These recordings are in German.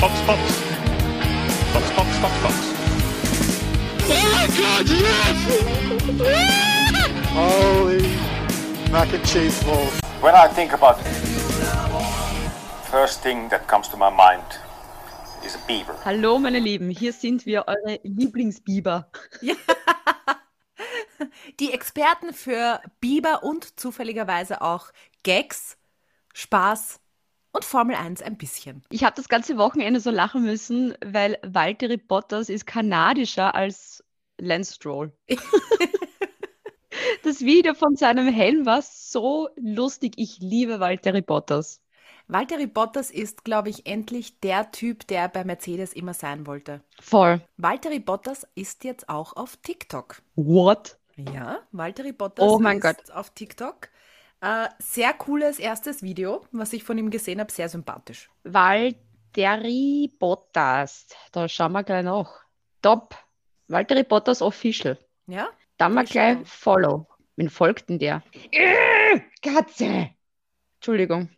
Box, Box. Box, Box, Box, Box. Oh my god, yes! Holy mac and cheese balls. When I think about first thing that comes to my mind is a beaver. Hallo, meine Lieben, hier sind wir, eure Lieblingsbiber. Ja. Die Experten für Biber und zufälligerweise auch Gags, Spaß und Formel 1 ein bisschen. Ich habe das ganze Wochenende so lachen müssen, weil Valtteri Bottas ist kanadischer als Lance Stroll. das Video von seinem Helm war so lustig. Ich liebe Valtteri Bottas. Valtteri Bottas ist, glaube ich, endlich der Typ, der bei Mercedes immer sein wollte. Voll. Valtteri Bottas ist jetzt auch auf TikTok. What? Ja, Valtteri Bottas Oh ist Gott. auf TikTok. Äh, sehr cooles erstes Video, was ich von ihm gesehen habe, sehr sympathisch. Valtteri Bottas. Da schauen wir gleich nach. Top. Valtteri Bottas Official. Ja? Dann mal Ich gleich. Follow. Wen folgt denn der? Äh, Katze. Entschuldigung.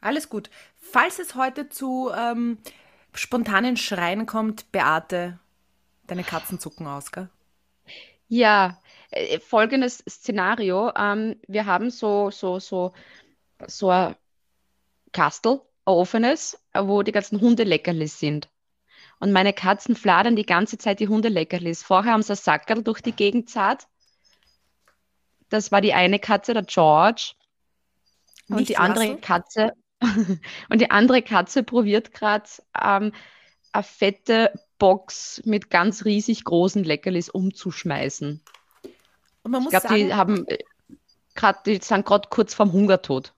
Alles gut. Falls es heute zu ähm, spontanen Schreien kommt, Beate, deine Katzen zucken aus, gell? Ja, äh, folgendes Szenario. Ähm, wir haben so, so, so, so ein Kastel, ein offenes, äh, wo die ganzen Hundeleckerlis sind. Und meine Katzen fladern die ganze Zeit die Hundeleckerlis. Vorher haben sie ein Sackerl durch die Gegend zart. Das war die eine Katze, der George. Und Nicht die andere lassen. Katze, und die andere Katze probiert gerade ähm, eine fette Box mit ganz riesig großen Leckerlis umzuschmeißen. Und man Ich muss, glaube, die haben gerade, die sind gerade kurz vorm Hungertod.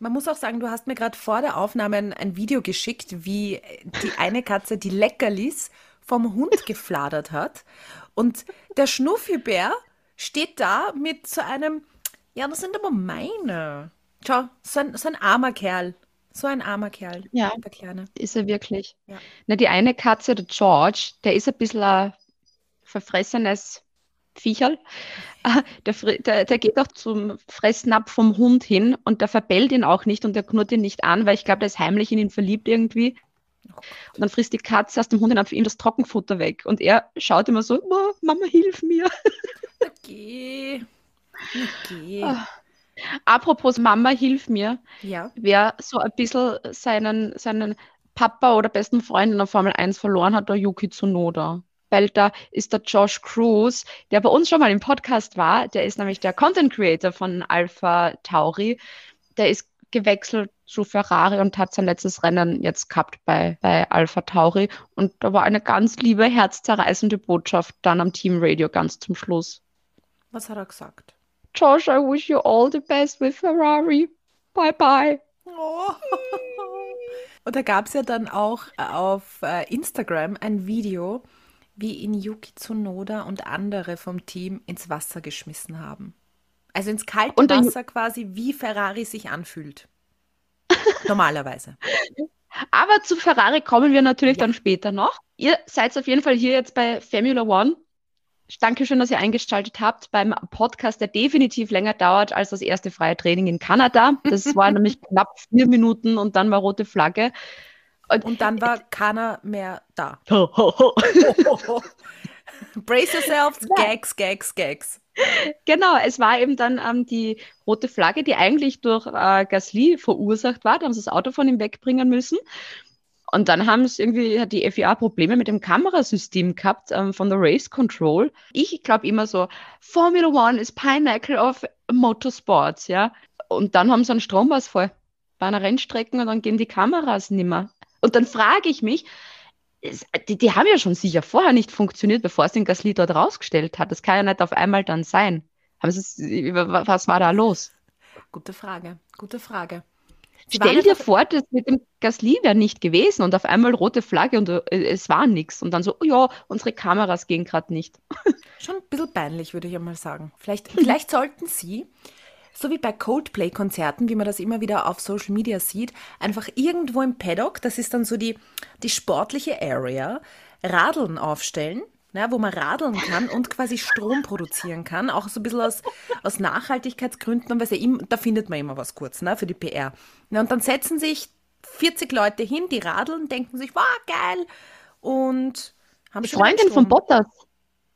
man muss auch sagen, du hast mir gerade vor der Aufnahme ein, ein Video geschickt, wie die eine Katze die Leckerlis vom Hund gefladert hat. Und der Schnuffibär steht da mit so einem, ja, das sind aber meine. Schau, so ein, so ein armer Kerl. So ein armer Kerl, Ja. der Kleine. Ist er wirklich? Ja. Na, die eine Katze, der George, der ist ein bisschen ein verfressenes Viecherl. Äh, Der, der, der geht auch zum Fressnapf vom Hund hin und der verbellt ihn auch nicht und der knurrt ihn nicht an, weil ich glaube, der ist heimlich in ihn verliebt irgendwie. Und dann frisst die Katze aus dem Hundenapf ihm das Trockenfutter weg. Und er schaut immer so, "Ma- Mama, hilf mir. Okay. Okay. Ah. Apropos Mama, hilf mir. Ja. wer so ein bisschen seinen, seinen Papa oder besten Freund in der Formel 1 verloren hat, der Yuki Tsunoda. Da ist der Josh Cruz, der bei uns schon mal im Podcast war, der ist nämlich der Content Creator von Alpha Tauri. Der ist gewechselt zu Ferrari und hat sein letztes Rennen jetzt gehabt bei, bei Alpha Tauri. Und da war eine ganz liebe, herzzerreißende Botschaft dann am Teamradio ganz zum Schluss. Was hat er gesagt? Josh, I wish you all the best with Ferrari. Bye bye. Oh. Und da gab es ja dann auch äh, auf äh, Instagram ein Video, wie ihn Yuki Tsunoda und andere vom Team ins Wasser geschmissen haben. Also ins kalte Und Wasser quasi, wie Ferrari sich anfühlt. Normalerweise. Aber zu Ferrari kommen wir natürlich dann später noch. Ihr seid auf jeden Fall hier jetzt bei Formula One. Dankeschön, dass ihr eingeschaltet habt beim Podcast, der definitiv länger dauert als das erste freie Training in Kanada. Das war nämlich knapp vier Minuten und dann war rote Flagge. Und dann war keiner mehr da. Ho, ho, ho. Brace yourselves, Gags, Gags, Gags. Genau, es war eben dann ähm, die rote Flagge, die eigentlich durch äh, Gasly verursacht war. Da haben sie das Auto von ihm wegbringen müssen. Und dann haben es irgendwie, hat die FIA Probleme mit dem Kamerasystem gehabt ähm, von der Race Control. Ich glaube immer so, Formula One ist Pinnacle of Motorsports, ja. Und dann haben sie einen Stromausfall bei einer Rennstrecke und dann gehen die Kameras nimmer. Und dann frage ich mich, die, die haben ja schon sicher vorher nicht funktioniert, bevor es den Gasly dort rausgestellt hat. Das kann ja nicht auf einmal dann sein. Es- was war da los? Gute Frage, gute Frage. Sie Stell dir vor, das mit dem Gasly wäre nicht gewesen und auf einmal rote Flagge und äh, es war nichts. Und dann so, oh ja, unsere Kameras gehen gerade nicht. Schon ein bisschen peinlich, würde ich einmal sagen. Vielleicht, vielleicht sollten Sie, so wie bei Coldplay-Konzerten, wie man das immer wieder auf Social Media sieht, einfach irgendwo im Paddock, das ist dann so die, die sportliche Area, Radeln aufstellen, ne, wo man radeln kann und quasi Strom produzieren kann, auch so ein bisschen aus, aus Nachhaltigkeitsgründen, und ja, da findet man immer was kurz ne, für die PR. Na, und dann setzen sich 40 Leute hin, die radeln, denken sich, wow, geil. Und haben Die schon Freundin von. Bottas,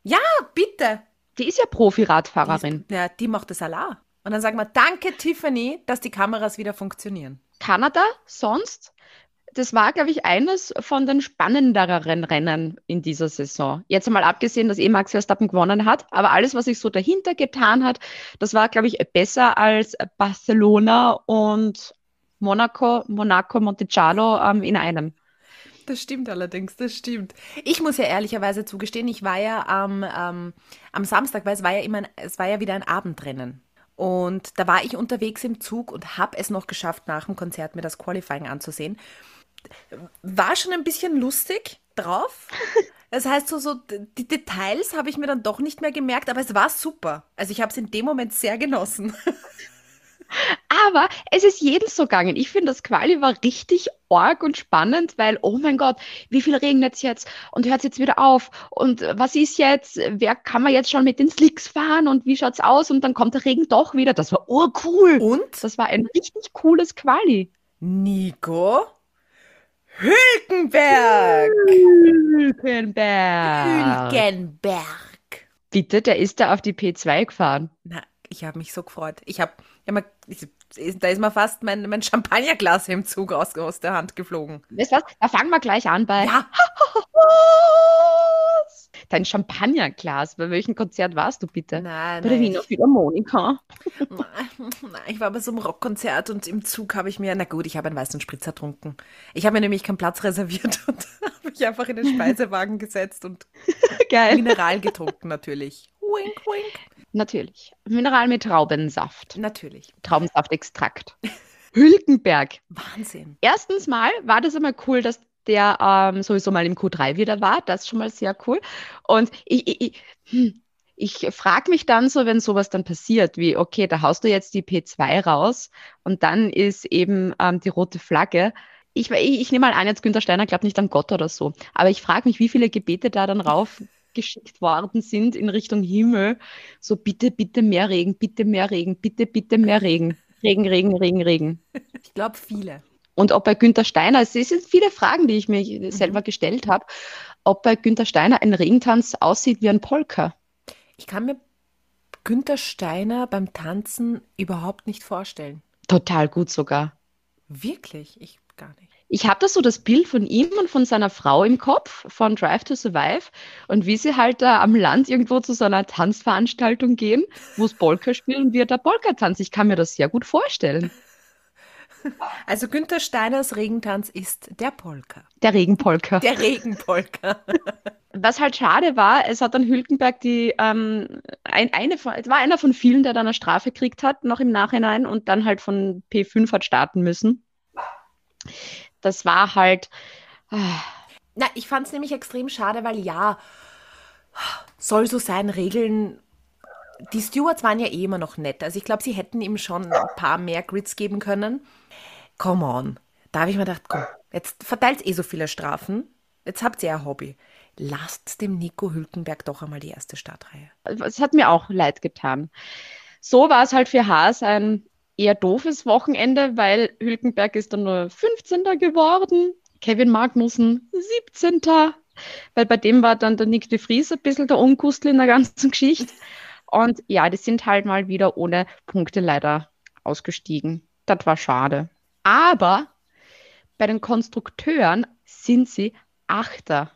Ja, bitte. die ist ja Profi-Radfahrerin. Ja, die macht das Allah. Und dann sagen wir, danke Tiffany, dass die Kameras wieder funktionieren. Kanada sonst, das war, glaube ich, eines von den spannenderen Rennen in dieser Saison. Jetzt einmal abgesehen, dass eh Max Verstappen gewonnen hat, aber alles, was sich so dahinter getan hat, das war, glaube ich, besser als Barcelona und Monaco, Monaco, Monticello ähm, in einem. Das stimmt allerdings, das stimmt. Ich muss ja ehrlicherweise zugestehen, ich war ja am, ähm, am Samstag, weil es war ja immer, ein, es war ja wieder ein Abendrennen. Und da war ich unterwegs im Zug und habe es noch geschafft, nach dem Konzert mir das Qualifying anzusehen. War schon ein bisschen lustig drauf. Das heißt, so, so die Details habe ich mir dann doch nicht mehr gemerkt, aber es war super. Also ich habe es in dem Moment sehr genossen. Aber es ist jedem so gegangen. Ich finde, das Quali war richtig arg und spannend, weil, oh mein Gott, wie viel regnet es jetzt und hört es jetzt wieder auf? Und was ist jetzt? Wer kann man jetzt schon mit den Slicks fahren und wie schaut's aus? Und dann kommt der Regen doch wieder. Das war urcool. Und Das war ein richtig cooles Quali. Nico Hülkenberg. Hülkenberg. Hülkenberg. Bitte, der ist da auf die P2 gefahren. Na, ich habe mich so gefreut. Ich habe, ja, mal- ich, da ist mir fast mein, mein Champagnerglas im Zug aus, aus der Hand geflogen. Weißt du was? Da fangen wir gleich an bei Ja, dein Champagnerglas. Bei welchem Konzert warst du bitte? nein, Bei der nein, Wiener Philharmonika. Nein, ich war bei so einem Rockkonzert und im Zug habe ich mir, na gut, ich habe einen weißen Spritzer getrunken. Ich habe mir nämlich keinen Platz reserviert und habe mich einfach in den Speisewagen gesetzt und Geil. Mineral getrunken natürlich. Wink, wink. Natürlich. Mineral mit Traubensaft. Natürlich. Traubensaftextrakt. Hülkenberg. Wahnsinn. Erstens mal war das einmal cool, dass der ähm, sowieso mal im Q3 wieder war. Das ist schon mal sehr cool. Und ich, ich, ich, hm, ich frage mich dann so, wenn sowas dann passiert, wie, okay, da haust du jetzt die P2 raus und dann ist eben ähm, die rote Flagge. Ich, ich, ich nehme mal an, jetzt Günther Steiner glaubt nicht an Gott oder so. Aber ich frage mich, wie viele Gebete da dann raufgeschickt worden sind in Richtung Himmel. So, bitte, bitte mehr Regen, bitte mehr Regen, bitte, bitte mehr Regen. Regen, Regen, Regen, Regen. Ich glaube, viele. Und ob bei Günther Steiner, es sind viele Fragen, die ich mir selber gestellt habe, ob bei Günther Steiner ein Regentanz aussieht wie ein Polka. Ich kann mir Günther Steiner beim Tanzen überhaupt nicht vorstellen. Total gut sogar. Wirklich? Ich gar nicht. Ich habe da so das Bild von ihm und von seiner Frau im Kopf, von Drive to Survive, und wie sie halt da am Land irgendwo zu so einer Tanzveranstaltung gehen, wo es Polka spielen und wie er da Polka tanzt. Ich kann mir das sehr gut vorstellen. Also Günther Steiners Regentanz ist der Polka. Der Regenpolka. Der Regenpolka. Was halt schade war, es hat dann Hülkenberg die, ähm, ein, eine von, es war einer von vielen, der dann eine Strafe gekriegt hat, noch im Nachhinein und dann halt von P5 hat starten müssen. Das war halt, ah, Na, ich fand es nämlich extrem schade, weil ja, soll so sein, Regeln. Die Stewards waren ja eh immer noch nett. Also ich glaube, sie hätten ihm schon ein paar mehr Grids geben können. Come on. Da habe ich mir gedacht, komm, jetzt verteilt eh so viele Strafen. Jetzt habt ihr ein Hobby. Lasst dem Nico Hülkenberg doch einmal die erste Startreihe. es hat mir auch leid getan. So war es halt für Haas ein eher doofes Wochenende, weil Hülkenberg ist dann nur 15. geworden, Kevin Magnussen 17. Weil bei dem war dann der Nick de Vries ein bisschen der Unkustel in der ganzen Geschichte. Und ja, die sind halt mal wieder ohne Punkte leider ausgestiegen. Das war schade. Aber bei den Konstrukteuren sind sie Achter.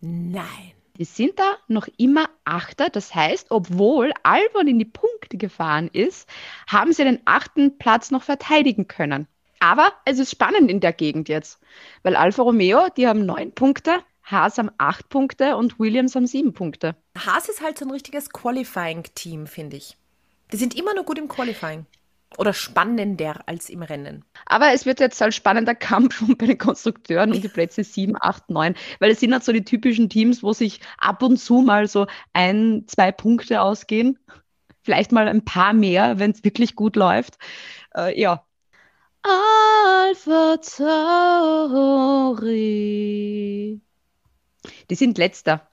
Nein. Die sind da noch immer Achter. Das heißt, obwohl Albon in die Punkte gefahren ist, haben sie den achten Platz noch verteidigen können. Aber es ist spannend in der Gegend jetzt, weil Alfa Romeo, die haben neun Punkte, Haas haben acht Punkte und Williams haben sieben Punkte. Haas ist halt so ein richtiges Qualifying-Team, finde ich. Die sind immer nur gut im Qualifying. Oder spannender als im Rennen. Aber es wird jetzt ein spannender Kampf schon bei den Konstrukteuren um die Plätze 7, 8, 9, weil es sind halt so die typischen Teams, wo sich ab und zu mal so ein, zwei Punkte ausgehen. Vielleicht mal ein paar mehr, wenn es wirklich gut läuft. Äh, ja. Alpha Tauri. Die sind letzter.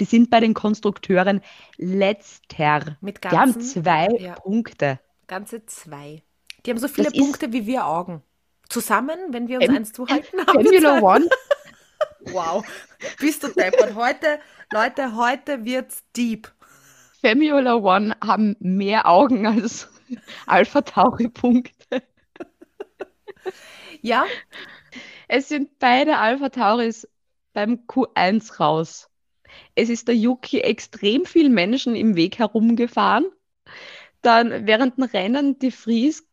Die sind bei den Konstrukteuren letzter. Mit Die haben ganzen- zwei ja. Punkte. Ganze zwei. Die haben so viele Das Punkte wie wir Augen. Zusammen, wenn wir uns Fem- eins zuhalten, haben wir Formula. One, Wow, bist du deppert. Heute, Leute, heute wird's deep. Formula One haben mehr Augen als Alpha Tauri Punkte. Ja, Es sind beide Alpha Tauris beim Q1 raus. Es ist der Yuki extrem viel Menschen im Weg herumgefahren. Dann während dem Rennen die Fries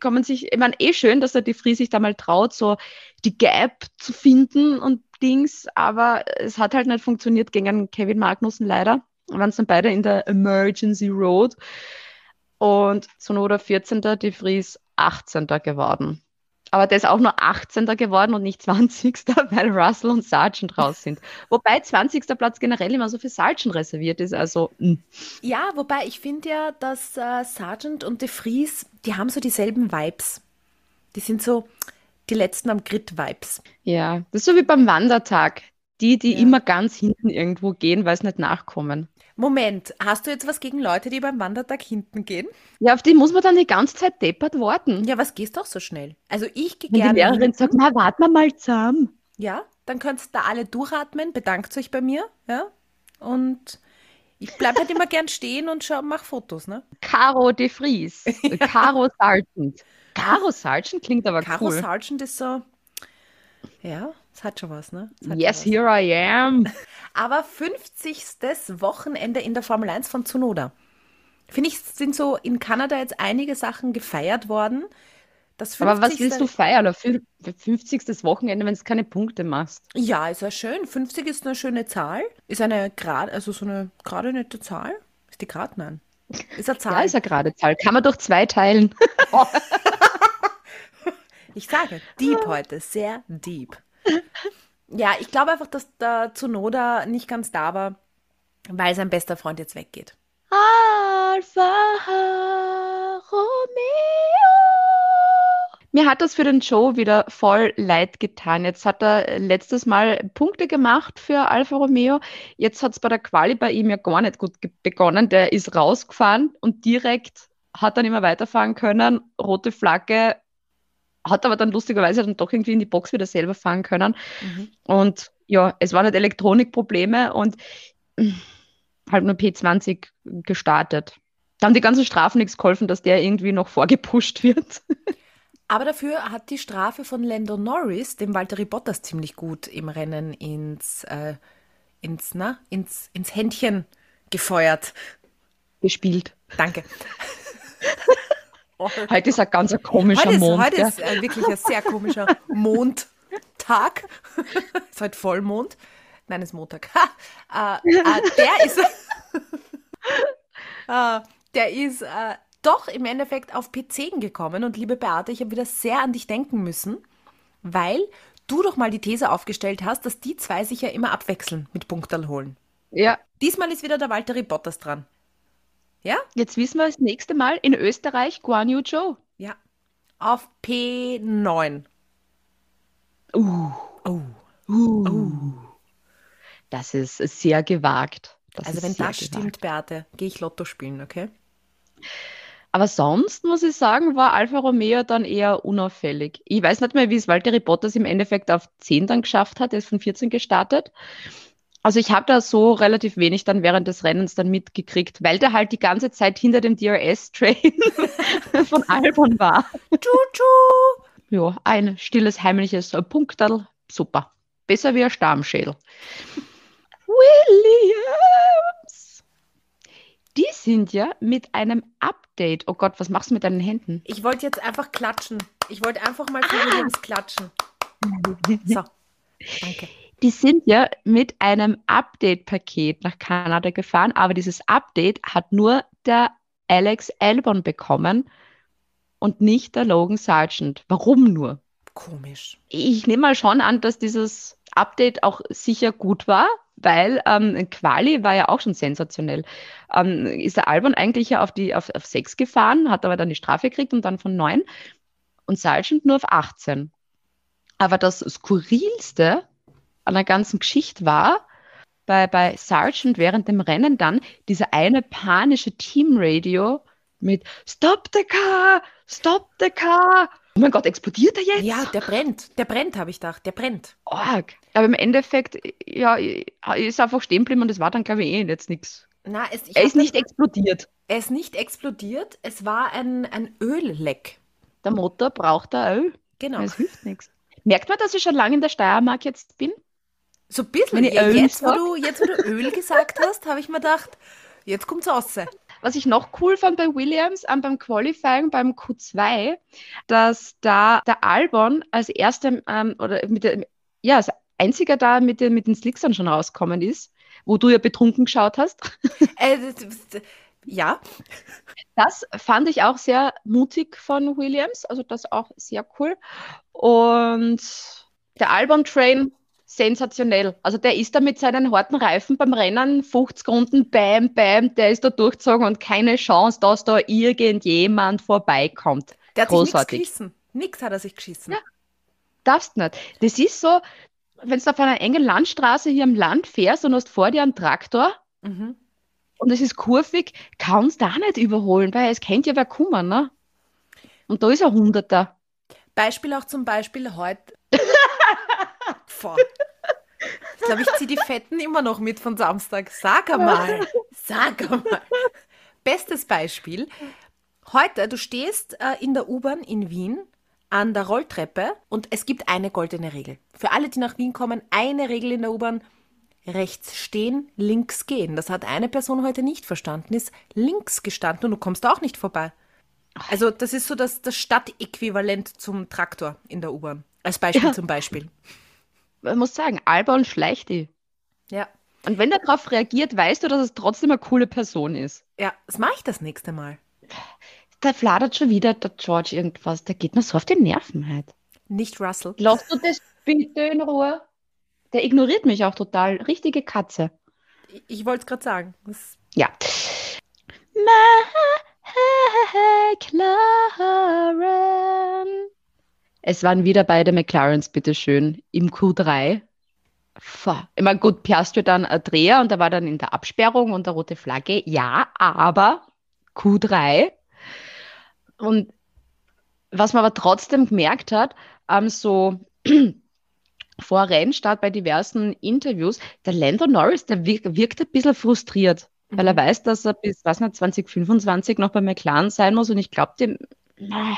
kommen sich, ich meine, eh schön, dass der die Fries sich da mal traut, so die Gap zu finden und Dings, aber es hat halt nicht funktioniert gegen Kevin Magnussen leider. Waren es dann beide in der Emergency Road und Sonoda 14. die Fries 18. geworden. Aber der ist auch nur 18. geworden und nicht 20. weil Russell und Sargent raus sind. Wobei 20. Platz generell immer so für Sargent reserviert ist. Also, mh. ja, wobei ich finde ja, dass äh, Sargent und De Vries, die haben so dieselben Vibes. Die sind so die letzten am Grid-Vibes. ja, das ist so wie beim Wandertag. Die, die Ja. immer ganz hinten irgendwo gehen, weil es nicht nachkommen. Moment, hast du jetzt was gegen Leute, die beim Wandertag hinten gehen? Ja, auf die muss man dann die ganze Zeit deppert warten. Ja, was gehst doch so schnell? Also ich gehe Wenn die gerne Lehrerin hinten. sagt, na, warten wir mal zusammen. Ja, dann könnt ihr da alle durchatmen, bedankt euch bei mir, ja. Und ich bleibe halt immer gern stehen und schau, mach Fotos, ne? Caro de Vries. Caro Sargent. Caro Sargent klingt aber Caro cool. Sargent ist so, ja, es hat schon was, ne? Yes, was. here I am. Aber 50. Wochenende in der Formel 1 von Tsunoda. Finde ich, sind so in Kanada jetzt einige Sachen gefeiert worden. Das 50. Aber was willst du feiern? Auf fün- für 50. Wochenende, wenn du keine Punkte machst? Ja, ist ja schön. 50 ist eine schöne Zahl. Ist eine gerade, also so eine gerade nette Zahl. Ist die gerade? Nein. Ist eine Ja, Zahl. ist ja gerade Zahl. Kann man durch zwei teilen. Ich sage, deep heute, sehr deep. Ja, ich glaube einfach, dass der Tsunoda nicht ganz da war, weil sein bester Freund jetzt weggeht. Alfa Romeo. Mir hat das für den Joe wieder voll leid getan. Jetzt hat er letztes Mal Punkte gemacht für Alfa Romeo. Jetzt hat es bei der Quali bei ihm ja gar nicht gut begonnen. Der ist rausgefahren und direkt hat dann immer weiterfahren können. Rote Flagge. Hat aber dann lustigerweise dann doch irgendwie in die Box wieder selber fahren können. Und ja, es waren halt Elektronikprobleme und mm, halt nur P20 gestartet. Da haben die ganzen Strafen nichts geholfen, dass der irgendwie noch vorgepusht wird. Aber dafür hat die Strafe von Lando Norris dem Valtteri Bottas ziemlich gut im Rennen ins, äh, ins, na, ins, ins Händchen gefeuert. gespielt. Danke. Heute ist ein ganz ein komischer Heute ist, Mond. heute gell? ist äh, wirklich ein sehr komischer Mondtag. ist heute Vollmond. Nein, ist Montag. Ha, äh, äh, der ist, äh, der ist äh, doch im Endeffekt auf P10 gekommen. Und liebe Beate, ich habe wieder sehr an dich denken müssen, weil du doch mal die These aufgestellt hast, dass die zwei sich ja immer abwechseln mit Punktal holen. ja, Diesmal ist wieder der Valtteri Bottas dran. Ja? jetzt wissen wir das nächste Mal in Österreich Guan Yu Zhou. Ja. Auf P9. Uh, Oh. das ist sehr gewagt. Das Also wenn das gewagt. stimmt, Beate, gehe ich Lotto spielen, okay? Aber sonst muss ich sagen, war Alfa Romeo dann eher unauffällig. Ich weiß nicht mehr, wie es Valtteri Bottas im Endeffekt auf 10 dann geschafft hat. Er ist von 14 gestartet. Also ich habe da so relativ wenig dann während des Rennens dann mitgekriegt, weil der halt die ganze Zeit hinter dem DRS-Train von Albon war. Tschu-tschu! Ja, ein stilles, heimliches Punkterl. Super. Besser wie ein Stammschädel. Williams. Die sind ja mit einem Update. Oh Gott, was machst du mit deinen Händen? Ich wollte jetzt einfach klatschen. Ich wollte einfach mal für Williams klatschen. So, danke. Die sind ja mit einem Update-Paket nach Kanada gefahren, aber dieses Update hat nur der Alex Albon bekommen und nicht der Logan Sargent. Warum nur? Komisch. Ich nehme mal schon an, dass dieses Update auch sicher gut war, weil ähm, Quali war ja auch schon sensationell. Ähm, ist der Albon eigentlich ja auf, die, auf, auf 6 gefahren, hat aber dann die Strafe gekriegt und dann von 9 und Sargent nur auf 18. Aber das Skurrilste an der ganzen Geschichte war, bei, bei Sargent während dem Rennen dann dieser eine panische Teamradio mit Stop the car! Stop the car! Oh mein Gott, explodiert er jetzt? Ja, der brennt. Der brennt, habe ich gedacht. Der brennt. Arg. Aber im Endeffekt, ja, ist einfach stehen geblieben und es war dann, glaube ich, eh jetzt nichts. Na, es, ich Er ist nicht explodiert. er ist nicht explodiert. Es war ein, ein Ölleck. Der Motor braucht da Öl. Genau. Es hilft nichts. Merkt man, dass ich schon lange in der Steiermark jetzt bin? So ein bisschen. Ja, jetzt, wo du, jetzt, wo du Öl gesagt hast, habe ich mir gedacht, jetzt kommt's raus. Was ich noch cool fand bei Williams ähm, beim Qualifying beim Q2, dass da der Albon als erster ähm, oder mit der, ja, als einziger da mit den, mit den Slicks dann schon rauskommen ist, wo du ja betrunken geschaut hast. Äh, ja, Das fand ich auch sehr mutig von Williams, also das auch sehr cool. Und der Albon Train, sensationell. Also der ist da mit seinen harten Reifen beim Rennen, 50 Runden, bam, bam, der ist da durchgezogen und keine Chance, dass da irgendjemand vorbeikommt. der hat sich nichts Großartig. geschissen. Nix hat er sich geschissen. Ja. Darfst nicht. Das ist so, wenn du auf einer engen Landstraße hier im Land fährst und hast vor dir einen Traktor Mhm. und es ist kurvig, kannst du da nicht überholen, weil es kennt ja wer kommen, ne? Und da ist ein Hunderter. Beispiel auch zum Beispiel heute. Boah. Ich glaube, ich ziehe die Fetten immer noch mit von Samstag. Sag einmal. Sag einmal. Bestes Beispiel. Heute, du stehst äh, in der U-Bahn in Wien an der Rolltreppe und es gibt eine goldene Regel. Für alle, die nach Wien kommen, eine Regel in der U-Bahn. Rechts stehen, links gehen. Das hat eine Person heute nicht verstanden, ist links gestanden und du kommst auch nicht vorbei. Also das ist so das, das Stadtäquivalent zum Traktor in der U-Bahn. Als Beispiel Ja. zum Beispiel. Man muss sagen, schleicht die. Ja. Und wenn er darauf reagiert, weißt du, dass es trotzdem eine coole Person ist. Ja, das mache ich das nächste Mal. Da fladert schon wieder der George irgendwas. Der geht mir so auf die Nerven halt. Nicht Russell. Lass du das bitte in Ruhe? Der ignoriert mich auch total. Richtige Katze. Ich, ich wollte es gerade sagen. Das, Ja. McLaren. Es waren wieder beide McLarens, bitteschön, im Q3. Pfah. Ich meine, gut, Piastri dann ein Dreher und er war dann in der Absperrung und der rote Flagge. Ja, aber Q3. Und was man aber trotzdem gemerkt hat, ähm, so vor Rennstart bei diversen Interviews, der Lando Norris, der wirkt, wirkt ein bisschen frustriert, weil er weiß, dass er bis was nicht, 2025 noch bei McLaren sein muss und ich glaube, dem, na,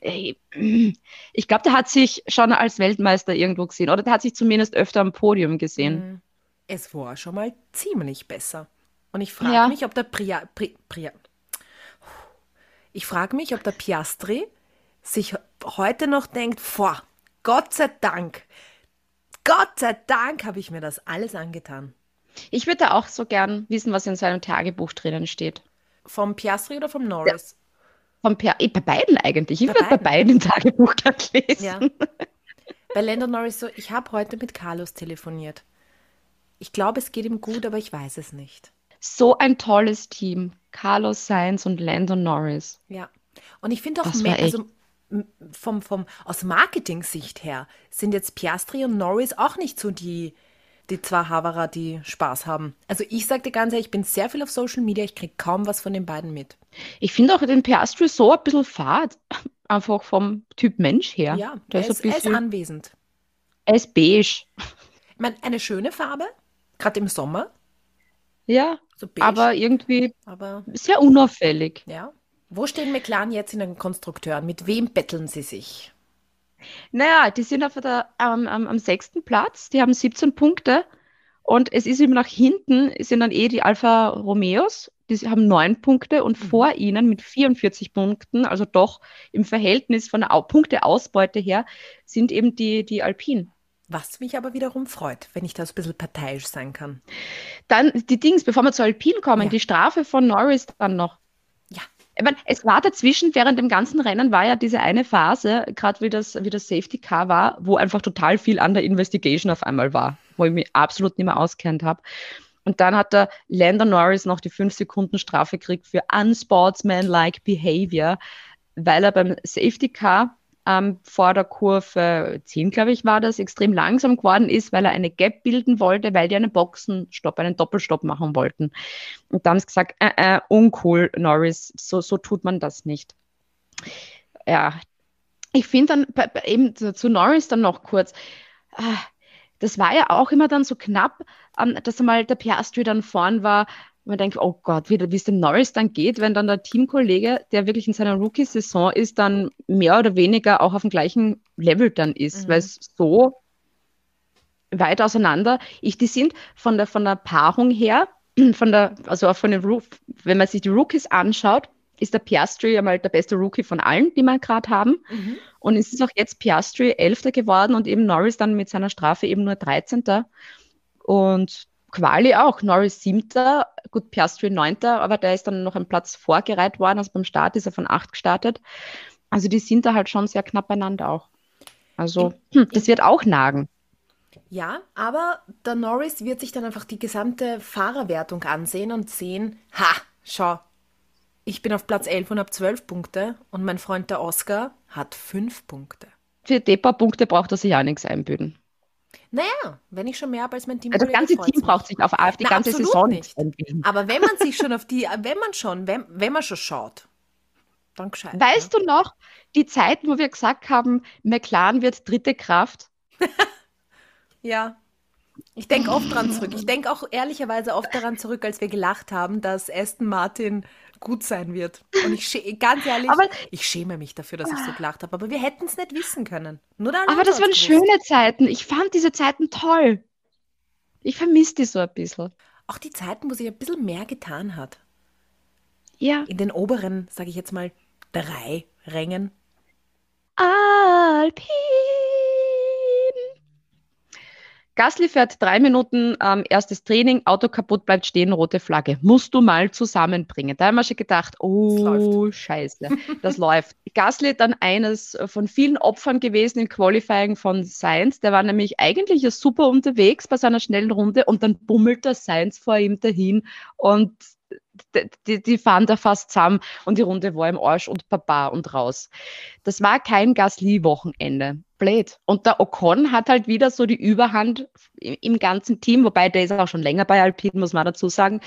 ey, ich glaube, der hat sich schon als Weltmeister irgendwo gesehen oder der hat sich zumindest öfter am Podium gesehen. Mm, es war schon mal ziemlich besser. Und ich frage Ja. mich, ob der Pria, Pri, Pria, ich frage mich, ob der Piastri sich heute noch denkt, boah, Gott sei Dank, Gott sei Dank habe ich mir das alles angetan. Ich würde auch so gern wissen, was in seinem Tagebuch drinnen steht. Vom Piastri oder vom Norris? Vom per eh, bei beiden eigentlich. Ich würde bei beiden im Tagebuch gern lesen. Ja. Bei Lando Norris so, ich habe heute mit Carlos telefoniert. Ich glaube, es geht ihm gut, aber ich weiß es nicht. So ein tolles Team. Carlos Sainz und Lando Norris. Ja. Und ich finde auch mehr, also vom, vom, aus Marketing-Sicht her sind jetzt Piastri und Norris auch nicht so die, die zwei Haverer, die Spaß haben. Also ich sage dir ganz ehrlich, ich bin sehr viel auf Social Media, ich kriege kaum was von den beiden mit. Ich finde auch den Piastri so ein bisschen fad. Einfach vom Typ Mensch her. Ja, Der er ist ist, ein er ist bisschen, anwesend. er ist beige. Ich meine, eine schöne Farbe, gerade im Sommer, Ja, so beige, aber irgendwie aber sehr unauffällig. ja. Wo stehen McLaren jetzt in den Konstrukteuren? Mit wem betteln sie sich? Naja, die sind auf der, am, am, am sechsten Platz. Die haben 17 Punkte. Und es ist eben nach hinten, sind dann eh die Alfa Romeos. Die haben neun Punkte und vor ihnen mit 44 Punkten, also doch im Verhältnis von der Au Punkteausbeute her, sind eben die, die Alpinen. Was mich aber wiederum freut, wenn ich da so ein bisschen parteiisch sein kann. Dann die Dings, bevor wir zu Alpine kommen, Ja. die Strafe von Norris dann noch. Ich meine, es war dazwischen, während dem ganzen Rennen war ja diese eine Phase, gerade wie das, wie das Safety Car war, wo einfach total viel an der Investigation auf einmal war, wo ich mich absolut nicht mehr auskennt habe. Und dann hat der Lando Norris noch die 5 Sekunden Strafe gekriegt für unsportsmanlike behavior, weil er beim Safety Car ähm, vor der Kurve 10, glaube ich, war das, extrem langsam geworden ist, weil er eine Gap bilden wollte, weil die einen Boxenstopp, einen Doppelstopp machen wollten. Und da haben sie gesagt, äh, äh, uncool, Norris, so, so tut man das nicht. Ja, ich finde dann eben zu, Norris dann noch kurz, ah, das war ja auch immer dann so knapp, ähm, dass einmal der Piastri dann vorn war. Man denkt, oh Gott, wie wie es dem Norris dann geht, wenn dann der Teamkollege, der wirklich in seiner Rookie-Saison ist, dann mehr oder weniger auch auf dem gleichen Level dann ist, Mhm. weil es so weit auseinander. Ich, die sind von der, von der Paarung her, von der, also auch von den Roof, wenn man sich die Rookies anschaut, ist der Piastri einmal der beste Rookie von allen, die wir gerade haben. Mhm. Und es ist auch jetzt Piastri Elfter geworden und eben Norris dann mit seiner Strafe eben nur 13. Und Quali auch, Norris Siebter, gut, Piastri Neunter, aber der ist dann noch einen Platz vorgereiht worden, also beim Start ist er von acht gestartet. Also die sind da halt schon sehr knapp beieinander auch. Also hm, das wird auch nagen. Ja, aber der Norris wird sich dann einfach die gesamte Fahrerwertung ansehen und sehen, ha, schau, ich bin auf Platz 11 und habe 12 Punkte und mein Freund der Oscar hat 5 Punkte. Für die paar Punkte braucht er sich auch nichts einbüden. Naja, wenn ich schon mehr habe als mein Team. Ja, das ganze Team braucht sich auf, auf die Na, ganze Saison nicht. Aber wenn man sich schon auf die, wenn man schon, wenn, wenn man schon schaut, dann gescheit. Weißt du noch, die Zeiten, wo wir gesagt haben, McLaren wird dritte Kraft? Ja. Ich denke oft dran zurück. Ich denke auch ehrlicherweise oft daran zurück, als wir gelacht haben, dass Aston Martin gut sein wird. Und ich ganz ehrlich, Aber- ich schäme mich dafür, dass ich so gelacht habe. Aber wir hätten es nicht wissen können. Nur der Aber das waren gewusst. schöne Zeiten. Ich fand diese Zeiten toll. Ich vermisse die so ein bisschen. Auch die Zeiten, wo sich ein bisschen mehr getan hat. Ja. In den oberen, sage ich jetzt mal, drei Rängen. Alpin. Gasly fährt drei Minuten ähm, erstes Training, Auto kaputt, bleibt stehen, rote Flagge. Musst du mal zusammenbringen. Da haben wir schon gedacht, oh, scheiße, das läuft. Gasly dann eines von vielen Opfern gewesen im Qualifying von Sainz. Der war nämlich eigentlich ja super unterwegs bei seiner schnellen Runde und dann bummelt der Sainz vor ihm dahin und die, die, die fahren da fast zusammen und die Runde war im Arsch und Papa und raus. Das war kein Gasly-Wochenende. Blöd. Und der Ocon hat halt wieder so die Überhand im, ganzen Team, wobei der ist auch schon länger bei Alpine, muss man dazu sagen.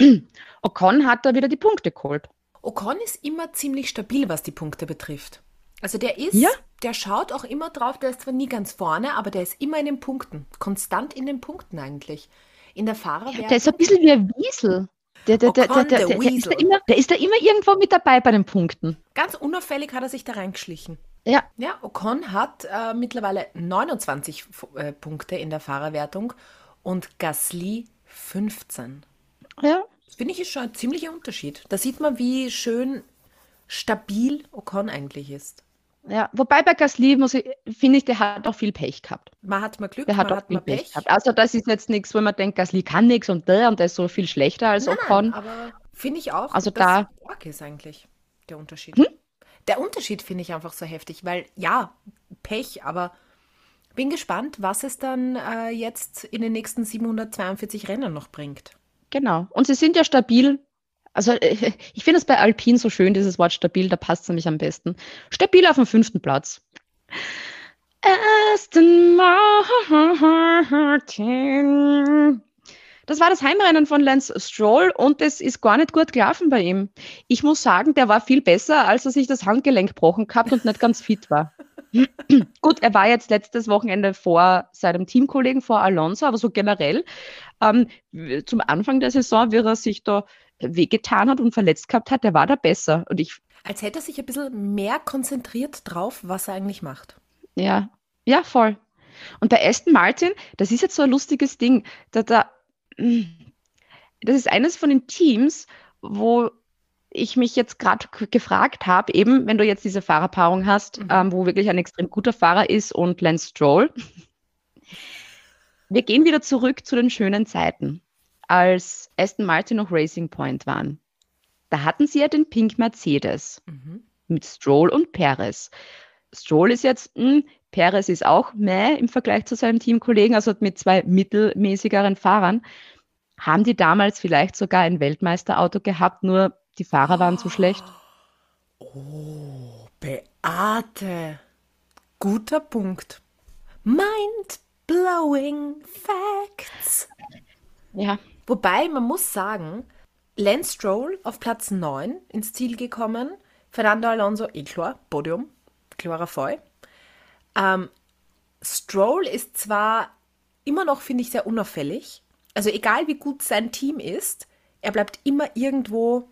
Ocon hat da wieder die Punkte geholt. Ocon ist immer ziemlich stabil, was die Punkte betrifft. Also der ist, Ja. der schaut auch immer drauf, der ist zwar nie ganz vorne, aber der ist immer in den Punkten. Konstant in den Punkten eigentlich. In der Fahrerwertung. Der ist so ein bisschen wie ein Wiesel. Der, der, der, der, Ocon, der, der der, der, ist da Weasel. immer, der ist da immer irgendwo mit dabei bei den Punkten. Ganz unauffällig hat er sich da reingeschlichen. Ja, Ja, Ocon hat äh, mittlerweile 29 F- äh, Punkte in der Fahrerwertung und Gasly 15. ja. Das finde ich ist schon ein ziemlicher Unterschied. Da sieht man, wie schön stabil Ocon eigentlich ist. Ja, wobei bei Gasly muss ich, finde ich, der hat auch viel Pech gehabt. Man hat mal Glück, Der hat man auch hat viel Pech Pech. gehabt. Also das ist jetzt nichts, wo man denkt, Gasly kann nichts und der und der ist so viel schlechter als Nein, Ocon. nein, aber finde ich auch, Also dass da- Hm? ist eigentlich der Unterschied. Der Unterschied finde ich einfach so heftig, weil ja, Pech, aber bin gespannt, was es dann äh, jetzt in den nächsten 742 Rennen noch bringt. Genau. Und sie sind ja stabil. Also äh, ich finde es bei Alpine so schön, dieses Wort stabil, da passt es nämlich am besten. Stabil auf dem fünften Platz. Aston Martin. Das war das Heimrennen von Lance Stroll und es ist gar nicht gut gelaufen bei ihm. Ich muss sagen, der war viel besser, als er sich das Handgelenk gebrochen gehabt und nicht ganz fit war. Gut, er war jetzt letztes Wochenende vor seinem Teamkollegen, vor Alonso, aber so generell ähm, zum Anfang der Saison, wie er sich da wehgetan hat und verletzt gehabt hat, der war da besser. Und ich, Als hätte er sich ein bisschen mehr konzentriert drauf, was er eigentlich macht. ja, ja, voll. Und bei Aston Martin, das ist jetzt so ein lustiges Ding. Da, da, das ist eines von den Teams, wo ich mich jetzt gerade gefragt habe, eben wenn du jetzt diese Fahrerpaarung hast, Mhm. ähm, wo wirklich ein extrem guter Fahrer ist und Lance Stroll. Wir gehen wieder zurück zu den schönen Zeiten, als Aston Martin noch Racing Point waren. Da hatten sie ja den Pink Mercedes Mhm. mit Stroll und Perez. Stroll ist jetzt, mh, Perez ist auch meh im Vergleich zu seinem Teamkollegen, also mit zwei mittelmäßigeren Fahrern. Haben die damals vielleicht sogar ein Weltmeisterauto gehabt, nur die Fahrer waren zu schlecht? Beate, guter Punkt. Mind-blowing Facts. Ja, Wobei, man muss sagen, Lance Stroll auf Platz 9 ins Ziel gekommen, Fernando Alonso, eh klar, Podium, Chlorafeu. Ähm, Stroll ist zwar immer noch, finde ich, sehr unauffällig. Also egal wie gut sein Team ist, er bleibt immer irgendwo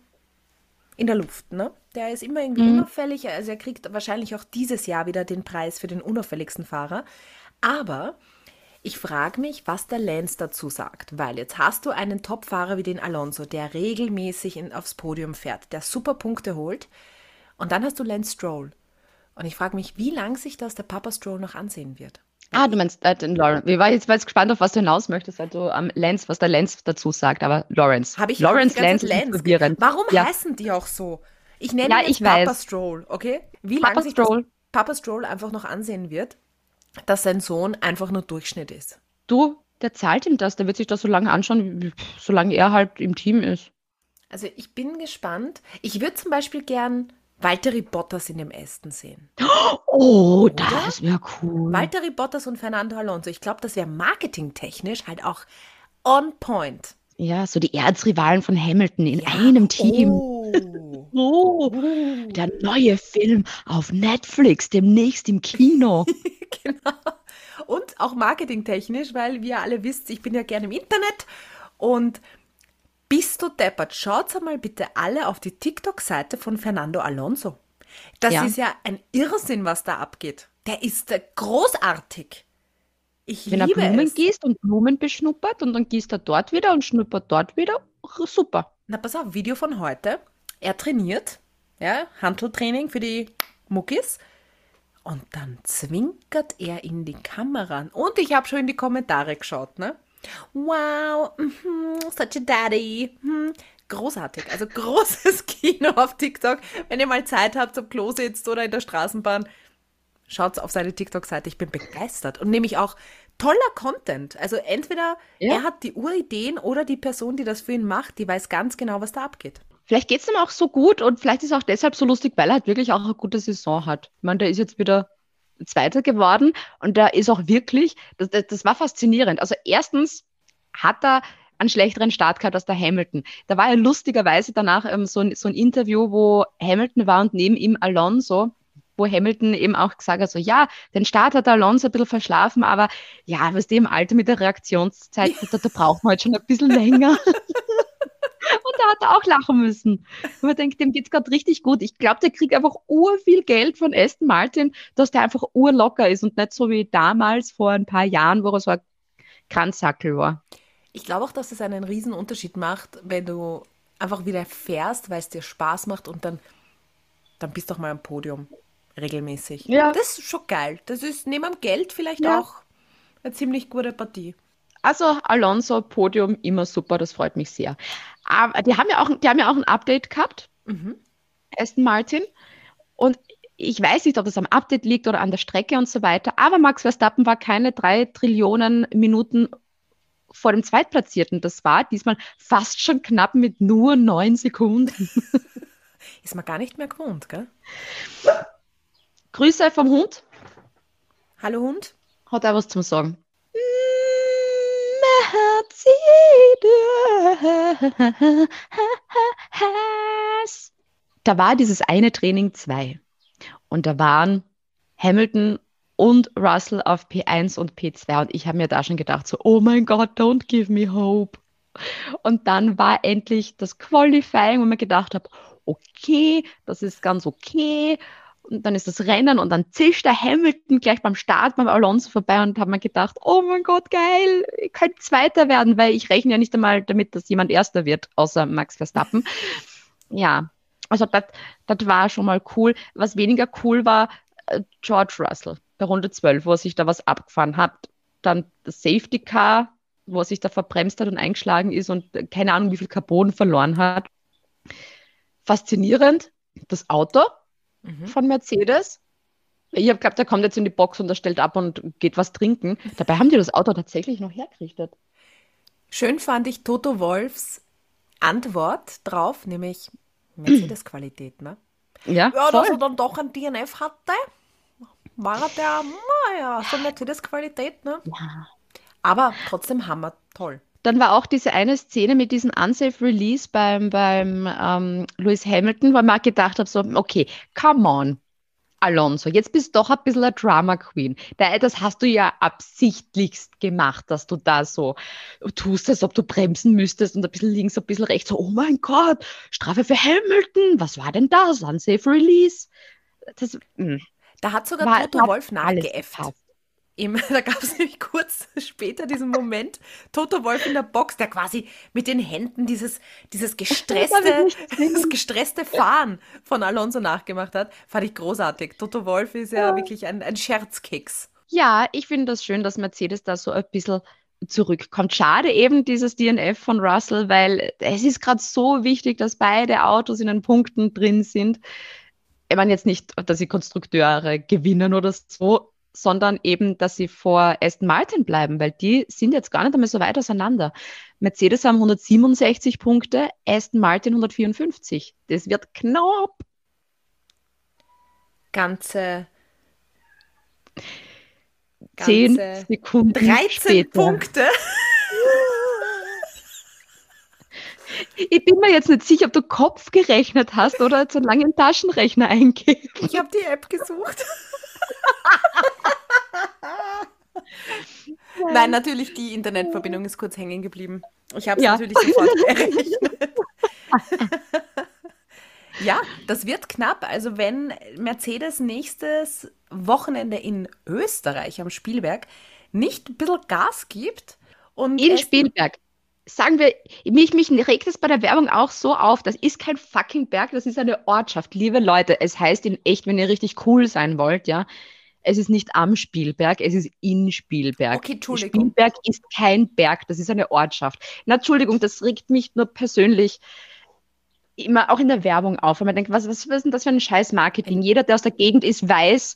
in der Luft. Ne? Der ist immer irgendwie Mhm. unauffällig. Also er kriegt wahrscheinlich auch dieses Jahr wieder den Preis für den unauffälligsten Fahrer. Aber ich frage mich, was der Lance dazu sagt, weil jetzt hast du einen Topfahrer wie den Alonso, der regelmäßig in, aufs Podium fährt, der super Punkte holt, und dann hast du Lance Stroll. Und ich frage mich, wie lang sich das der Papa Stroll noch ansehen wird. Ah, du meinst äh, den Lawrence. Ich war jetzt, war jetzt gespannt, auf was du hinaus möchtest, weil du am Lance, was der Lance dazu sagt, aber Lawrence. Habe ich Lawrence Lance Lance. Warum Ja. heißen die auch so? Ich nenne Ja, ihn jetzt Papa weiß. Stroll, okay? Wie Papa lange sich Stroll. das Papa Stroll einfach noch ansehen wird, dass sein Sohn einfach nur Durchschnitt ist. Du, der zahlt ihm das, der wird sich das so lange anschauen, solange er halt im Team ist. Also ich bin gespannt. Ich würde zum Beispiel gern Valtteri Bottas in dem Aston sehen. Oh, das wäre cool. Valtteri Bottas und Fernando Alonso. Ich glaube, das wäre marketingtechnisch halt auch on point. Ja, so die Erzrivalen von Hamilton in einem Team. Oh. Oh, der neue Film auf Netflix, demnächst im Kino. genau. Und auch marketingtechnisch, weil wie ihr alle wisst, ich bin ja gerne im Internet und bist du deppert? Schaut einmal bitte alle auf die TikTok-Seite von Fernando Alonso. Das Ja. ist ja ein Irrsinn, was da abgeht. Der ist äh, großartig. Ich Wenn er Blumen es. gießt und Blumen beschnuppert und dann gießt er dort wieder und schnuppert dort wieder, super. Na, pass auf, Video von heute. Er trainiert, ja, Handeltraining für die Muckis. Und dann zwinkert er in die Kamera. Und ich habe schon in die Kommentare geschaut, ne? Wow, mhm, such a daddy. Mhm. Großartig, also großes Kino auf TikTok. Wenn ihr mal Zeit habt, am Klo sitzt oder in der Straßenbahn, schaut auf seine TikTok-Seite. Ich bin begeistert. Und nämlich auch toller Content. Also entweder Ja. er hat die Urideen oder die Person, die das für ihn macht, die weiß ganz genau, was da abgeht. Vielleicht geht es ihm auch so gut und vielleicht ist er auch deshalb so lustig, weil er halt wirklich auch eine gute Saison hat. Ich meine, der ist jetzt wieder Zweiter geworden und der ist auch wirklich, das, das, das war faszinierend. Also erstens hat er einen schlechteren Start gehabt als der Hamilton. Da war ja lustigerweise danach ähm, so, ein, so ein Interview, wo Hamilton war und neben ihm Alonso, wo Hamilton eben auch gesagt hat, so ja, den Start hat der Alonso ein bisschen verschlafen, aber ja, was dem im Alter mit der Reaktionszeit, da, da braucht man halt schon ein bisschen länger. Und da hat er auch lachen müssen. Und man denkt, dem geht's gerade richtig gut. Ich glaube, der kriegt einfach urviel Geld von Aston Martin, dass der einfach urlocker ist und nicht so wie damals vor ein paar Jahren, wo er so ein Kranzsackel war. Ich glaube auch, dass es einen riesen Unterschied macht, wenn du einfach wieder fährst, weil es dir Spaß macht und dann, dann bist du auch mal am Podium regelmäßig. Ja. Das ist schon geil. Das ist neben dem Geld vielleicht Ja. auch eine ziemlich gute Partie. Also Alonso, Podium, immer super, das freut mich sehr. Aber die haben ja auch, die haben ja auch ein Update gehabt, Mhm. Aston Martin. Und ich weiß nicht, ob das am Update liegt oder an der Strecke und so weiter, aber Max Verstappen war keine drei Trillionen Minuten vor dem Zweitplatzierten. Das war diesmal fast schon knapp mit nur neun Sekunden. Ist man gar nicht mehr gewohnt, gell? Grüße vom Hund. Hallo Hund. Hat er was zum Sagen? Mercedes. Da war dieses eine Training 2 und da waren Hamilton und Russell auf P1 und P2 und ich habe mir da schon gedacht so, oh mein Gott, don't give me hope. Und dann war endlich das Qualifying, wo mir gedacht habe, okay, das ist ganz okay. Und dann ist das Rennen und dann zischt der Hamilton gleich beim Start beim Alonso vorbei und habe mir gedacht, oh mein Gott, geil, ich könnte Zweiter werden, weil ich rechne ja nicht einmal damit, dass jemand Erster wird, außer Max Verstappen. ja, also das das war schon mal cool. Was weniger cool war, äh, George Russell bei Runde 12, wo er sich da was abgefahren hat. Dann das Safety Car, wo er sich da verbremst hat und eingeschlagen ist und äh, keine Ahnung, wie viel Carbon verloren hat. Faszinierend. Das Auto Mhm. von Mercedes. Ich habe geglaubt, der kommt jetzt in die Box und er stellt ab und geht was trinken. Dabei haben die das Auto tatsächlich noch hergerichtet. Schön fand ich Toto Wolfs Antwort drauf, nämlich Mercedes-Qualität, ne? Ja, Ja, dass er dann doch ein DNF hatte, war er der, naja, so Mercedes-Qualität, ne? Ja. Aber trotzdem Hammer, toll. Dann war auch diese eine Szene mit diesem Unsafe Release beim, beim ähm, Lewis Hamilton, weil man gedacht habe, so, okay, come on. Alonso, jetzt bist du doch ein bisschen eine Drama Queen. Das hast du ja absichtlichst gemacht, dass du da so tust, als ob du bremsen müsstest und ein bisschen links, ein bisschen rechts. So, oh mein Gott, Strafe für Hamilton. Was war denn das? Unsafe Release. Das, hm. da hat sogar War- Toto Wolf nachgeäfft. Im, da gab es nämlich kurz später diesen Moment, Toto Wolf in der Box, der quasi mit den Händen dieses, dieses gestresste, das gestresste Fahren von Alonso nachgemacht hat. Fand ich großartig. Toto Wolf ist ja, wirklich ein, ein Scherzkeks. Ja, ich finde das schön, dass Mercedes da so ein bisschen zurückkommt. Schade eben dieses DNF von Russell, weil es ist gerade so wichtig, dass beide Autos in den Punkten drin sind. Ich meine jetzt nicht, dass sie Konstrukteure gewinnen oder so, sondern eben, dass sie vor Aston Martin bleiben, weil die sind jetzt gar nicht einmal so weit auseinander. Mercedes haben 167 Punkte, Aston Martin 154. Das wird knapp. Ganze, Zehn Sekunden 13 später. Punkte. Ich bin mir jetzt nicht sicher, ob du Kopf gerechnet hast oder jetzt einen langen Taschenrechner eingeben. Ich habe die App gesucht. Nein, natürlich, die Internetverbindung ist kurz hängen geblieben. Ich habe es Ja. natürlich sofort gerechnet. ja, das wird knapp. Also wenn Mercedes nächstes Wochenende in Österreich am Spielberg nicht ein bisschen Gas gibt und In Spielberg. Sagen wir, mich, mich regt es bei der Werbung auch so auf, das ist kein fucking Berg, das ist eine Ortschaft. Liebe Leute, es heißt in echt, wenn ihr richtig cool sein wollt, ja, es ist nicht am Spielberg, es ist in Spielberg. Okay, Entschuldigung. Spielberg ist kein Berg, das ist eine Ortschaft. Na, Entschuldigung, das regt mich nur persönlich immer auch in der Werbung auf, weil man denkt, was, was ist denn das für ein scheiß Marketing? Jeder, der aus der Gegend ist, weiß,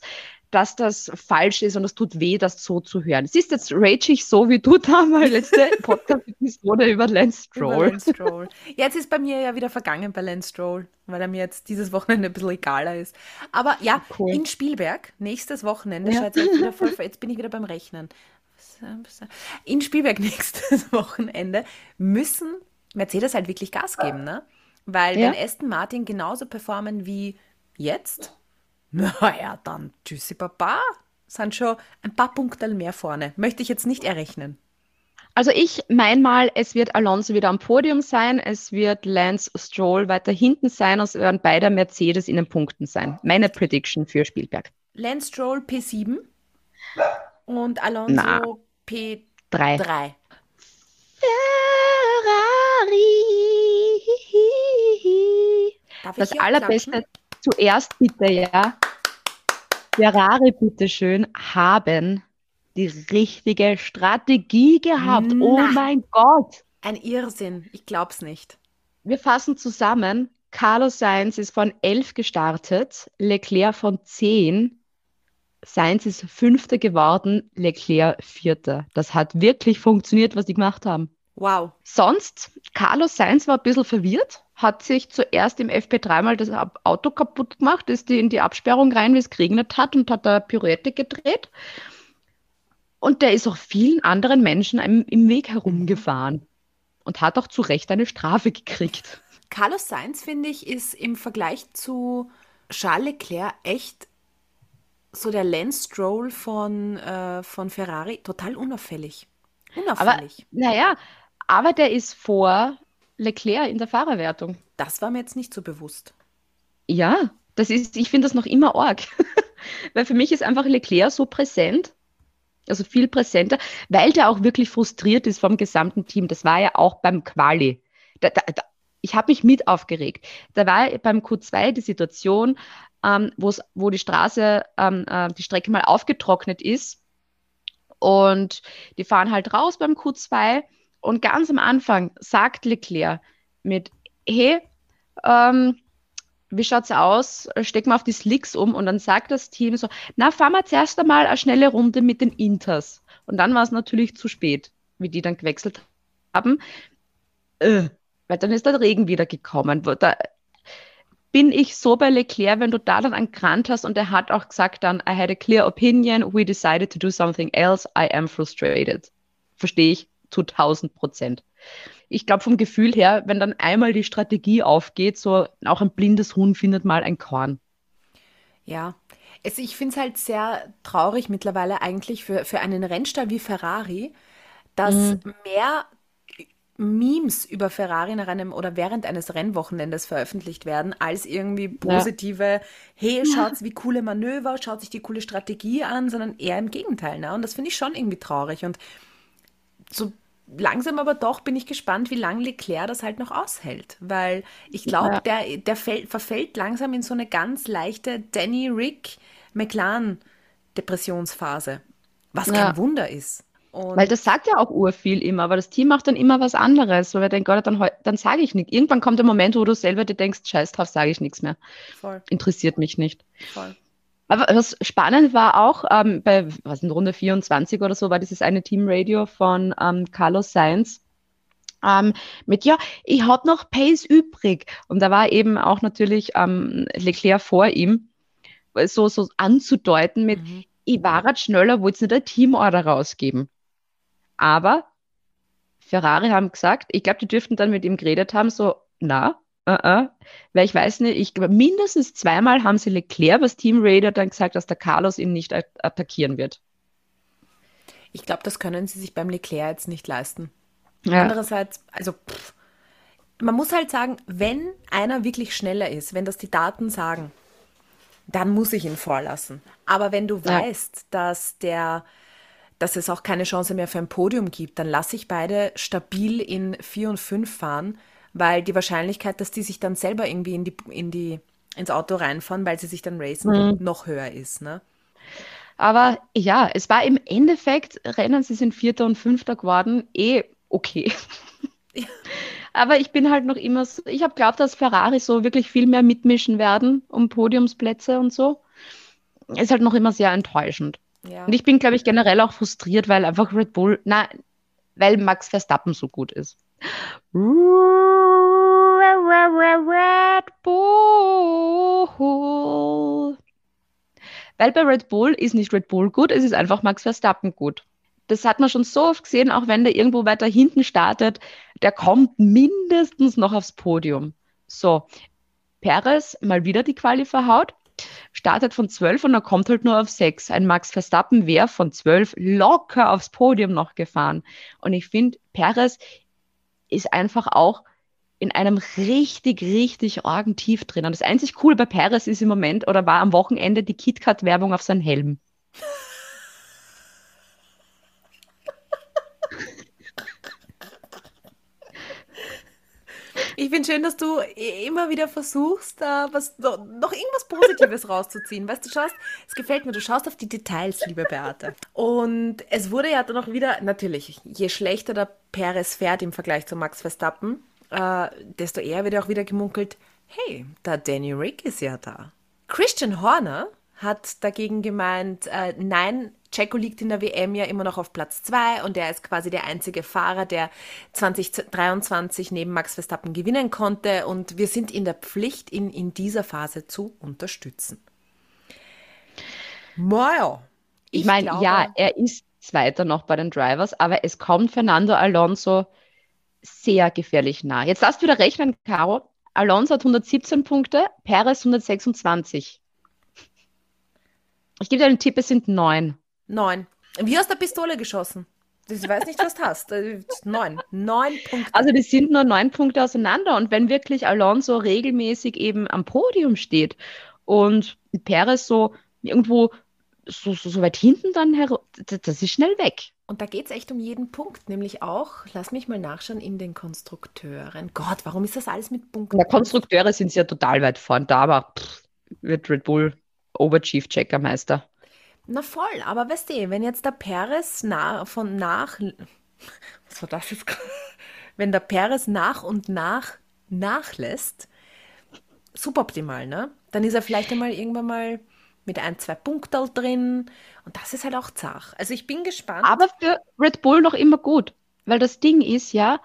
dass das falsch ist und es tut weh, das so zu hören. Es ist jetzt ragig so, wie du damals letzte Podcast-Episode über Lance Über Stroll. Lance Stroll. Jetzt ist bei mir ja wieder vergangen bei Lance Stroll, weil er mir jetzt dieses Wochenende ein bisschen egaler ist. Aber ja, Cool. in Spielberg, nächstes Wochenende, Ja. jetzt wieder voll, jetzt bin ich wieder beim Rechnen. In Spielberg nächstes Wochenende müssen Mercedes halt wirklich Gas geben, ne? Weil Ja. wenn Aston Martin genauso performen wie jetzt, naja, dann tschüssi Papa, sind schon ein paar Punkte mehr vorne. Möchte ich jetzt nicht errechnen. Also ich mein mal, es wird Alonso wieder am Podium sein, es wird Lance Stroll weiter hinten sein und es werden beide Mercedes in den Punkten sein. Meine Prediction für Spielberg. Lance Stroll P7 und Alonso Na. P3. Drei. Ferrari. Darf Das allerbeste klatschen? Zuerst bitte, ja. Ferrari, bitteschön, haben die richtige Strategie gehabt. Oh Na. mein Gott. Ein Irrsinn. Ich glaub's nicht. Wir fassen zusammen. Carlos Sainz ist von 11 gestartet, Leclerc von 10. Sainz ist Fünfter geworden, Leclerc Vierter. Das hat wirklich funktioniert, was die gemacht haben. Wow. Sonst, Carlos Sainz war ein bisschen verwirrt, hat sich zuerst im FP3 mal das Auto kaputt gemacht, ist die in die Absperrung rein, wie es geregnet hat und hat da Pirouette gedreht. Und der ist auch vielen anderen Menschen im, im Weg herumgefahren und hat auch zu Recht eine Strafe gekriegt. Carlos Sainz, finde ich, ist im Vergleich zu Charles Leclerc echt so der Lance Stroll von, äh, von Ferrari total unauffällig. Aber Unauffällig. naja, aber der ist vor Leclerc in der Fahrerwertung. das war mir jetzt nicht so bewusst. Ja, das ist, ich finde das noch immer arg. Weil für mich ist einfach Leclerc so präsent, also viel präsenter, weil der auch wirklich frustriert ist vom gesamten Team. Das war ja auch beim Quali. Da, da, da, ich habe mich mit aufgeregt. Da war beim Q2 die Situation, ähm, wo die Straße, ähm, äh, die Strecke mal aufgetrocknet ist und die fahren halt raus beim Q2 und ganz am Anfang sagt Leclerc mit, hey, ähm, wie schaut's aus? Steck mal auf die Slicks um und dann sagt das Team so, na, fahren wir zuerst einmal eine schnelle Runde mit den Inters. Und dann war es natürlich zu spät, wie die dann gewechselt haben. Äh, weil dann ist der Regen wieder gekommen. Da bin ich so bei Leclerc, wenn du da dann einen Grant hast und er hat auch gesagt dann, I had a clear opinion, we decided to do something else, I am frustrated. Verstehe ich zu 1000 Prozent. Ich glaube vom Gefühl her, wenn dann einmal die Strategie aufgeht, so auch ein blindes Huhn findet mal ein Korn. Ja, Es, ich finde es halt sehr traurig mittlerweile eigentlich für, für einen Rennstall wie Ferrari, dass mehr Memes über Ferrari nach einem oder während eines Rennwochenendes veröffentlicht werden, als irgendwie positive, hey, schaut wie coole Manöver, schaut sich die coole Strategie an, sondern eher im Gegenteil. Ne? Und das finde ich schon irgendwie traurig. Und so langsam aber doch bin ich gespannt, wie lange Leclerc das halt noch aushält. Weil ich glaube, Ja. der, der fällt, verfällt langsam in so eine ganz leichte Danny Rick McLaren Depressionsphase. Was kein Ja. Wunder ist. Und Weil das sagt ja auch urviel immer, aber das Team macht dann immer was anderes, weil wir denken, Gott, dann, dann sage ich nichts. Irgendwann kommt der Moment, wo du selber dir denkst, scheiß drauf, sage ich nichts mehr. voll, Interessiert mich nicht. voll. Aber was spannend war auch, ähm, bei was in Runde 24 oder so, war dieses eine Teamradio von ähm, Carlos Sainz ähm, mit, ja, ich habe noch Pace übrig. Und da war eben auch natürlich ähm, Leclerc vor ihm, so, so anzudeuten mit, Mhm. ich war halt schneller, wollte nicht eine Teamorder rausgeben. Aber Ferrari haben gesagt, ich glaube, die dürften dann mit ihm geredet haben, so, na, äh, äh, weil ich weiß nicht, ich glaube, mindestens zweimal haben sie Leclerc, was Team Raider dann gesagt, dass der Carlos ihn nicht at attackieren wird. Ich glaube, das können sie sich beim Leclerc jetzt nicht leisten. Ja, Andererseits, also pff, man muss halt sagen, wenn einer wirklich schneller ist, wenn das die Daten sagen, dann muss ich ihn vorlassen. Aber wenn du Ja. weißt, dass der, dass es auch keine Chance mehr für ein Podium gibt, dann lasse ich beide stabil in 4 und 5 fahren, weil die Wahrscheinlichkeit, dass die sich dann selber irgendwie in die, in die, ins Auto reinfahren, weil sie sich dann racen, noch höher ist. Ne? aber ja, es war im Endeffekt, Rennen, sie sind Vierter und Fünfter geworden, eh okay. Aber ich bin halt noch immer so, ich habe glaubt, dass Ferrari so wirklich viel mehr mitmischen werden um Podiumsplätze und so. Ist halt noch immer sehr enttäuschend. Ja. Und ich bin, glaube ich, generell auch frustriert, weil einfach Red Bull, na, weil Max Verstappen so gut ist. Red Bull. Weil bei Red Bull ist nicht Red Bull gut, es ist einfach Max Verstappen gut. Das hat man schon so oft gesehen, auch wenn der irgendwo weiter hinten startet, der kommt mindestens noch aufs Podium. So, Perez mal wieder die Quali verhaut, startet von 12 und er kommt halt nur auf 6. Ein Max Verstappen wäre von 12 locker aufs Podium noch gefahren. Und ich finde, Perez ist einfach auch in einem richtig, richtig argen Tief drin. Und das einzig Coole bei Perez ist im Moment oder war am Wochenende die KitKat-Werbung auf seinen Helm. Ich finde schön, dass du immer wieder versuchst, da was, noch irgendwas Positives rauszuziehen. Weißt du, schaust, es gefällt mir, du schaust auf die Details, liebe Beate. Und es wurde ja dann auch wieder, natürlich, je schlechter der Perez fährt im Vergleich zu Max Verstappen, äh, desto eher wird ja auch wieder gemunkelt, hey, der Danny Rick ist ja da. Christian Horner hat dagegen gemeint, äh, nein, Checo liegt in der WM ja immer noch auf Platz 2 und er ist quasi der einzige Fahrer, der 2023 neben Max Verstappen gewinnen konnte und wir sind in der Pflicht, ihn in dieser Phase zu unterstützen. Naja, Ich meine, glaube- ja, er ist Zweiter noch bei den Drivers, aber es kommt Fernando Alonso sehr gefährlich nah. Jetzt du wieder rechnen, Caro. Alonso hat 117 Punkte, Perez 126. Ich gebe dir einen Tipp, es sind neun. Neun. Wie aus der Pistole geschossen. Ich weiß nicht, was du hast. Äh, Neun. Neun Punkte. Also die sind nur neun Punkte auseinander. Und wenn wirklich Alonso regelmäßig eben am Podium steht und Perez so irgendwo so, so, so weit hinten dann herum, das, ist schnell weg. Und da geht es echt um jeden Punkt, nämlich auch, lass mich mal nachschauen, in den Konstrukteuren. Gott, warum ist das alles mit Punkten? Der Konstrukteure sind ja total weit vorn. Da aber pff, wird Red Bull Oberchief Checkermeister. Na voll, aber weißt du, wenn jetzt der Perez na, von nach, was war das jetzt? gerade? Wenn der Perez nach und nach nachlässt, suboptimal, ne? Dann ist er vielleicht einmal irgendwann mal mit ein, zwei Punkten drin und das ist halt auch zach. Also ich bin gespannt. Aber für Red Bull noch immer gut. Weil das Ding ist ja,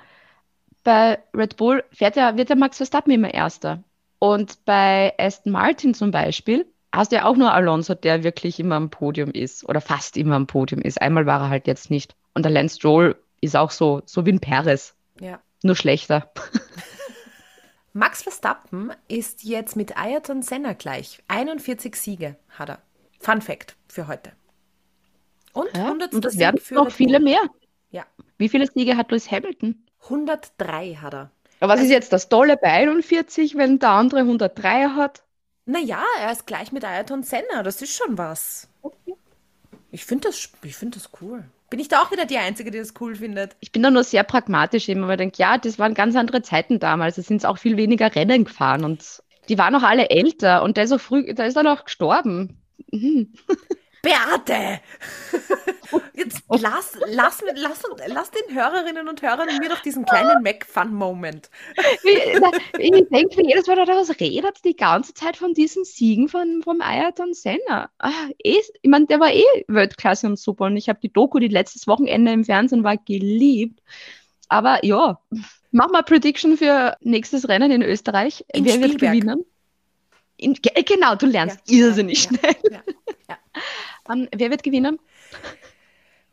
bei Red Bull fährt ja, wird der Max Verstappen immer Erster. Und bei Aston Martin zum Beispiel hast du ja auch nur Alonso, der wirklich immer am Podium ist oder fast immer am Podium ist. Einmal war er halt jetzt nicht. Und der Lance Stroll ist auch so, so wie ein Perez, ja. nur schlechter. Max Verstappen ist jetzt mit Ayrton Senna gleich. 41 Siege hat er. Fun Fact für heute. Und Ja, 100. und das werden für noch viele mehr. Ja, Wie viele Siege hat Lewis Hamilton? 103 hat er. Aber was ist jetzt das Tolle bei 41, wenn der andere 103 hat? Naja, er ist gleich mit Ayrton Senna, das ist schon was. Ich finde das, ich find das cool. Bin ich da auch wieder die Einzige, die das cool findet? Ich bin da nur sehr pragmatisch eben, weil ich denke, ja, das waren ganz andere Zeiten damals. Da sind auch viel weniger Rennen gefahren und die waren auch alle älter und der ist auch früh, der ist dann auch gestorben. Mhm. Beate! Jetzt lass, lass, lass, lass den Hörerinnen und Hörern mir doch diesen kleinen Mac-Fun-Moment. Ich denke mir jedes Mal, was redet die ganze Zeit von diesen Siegen von, vom Ayrton Senna? Ah, eh, ich meine, der war eh Weltklasse und super und ich habe die Doku, die letztes Wochenende im Fernsehen war, geliebt. Aber ja, mach mal Prediction für nächstes Rennen in Österreich. In Wer wird Spielberg. gewinnen? In, ge- genau, du lernst Ja, irrsinnig ja, schnell. Ja, ja. Ähm, wer wird gewinnen?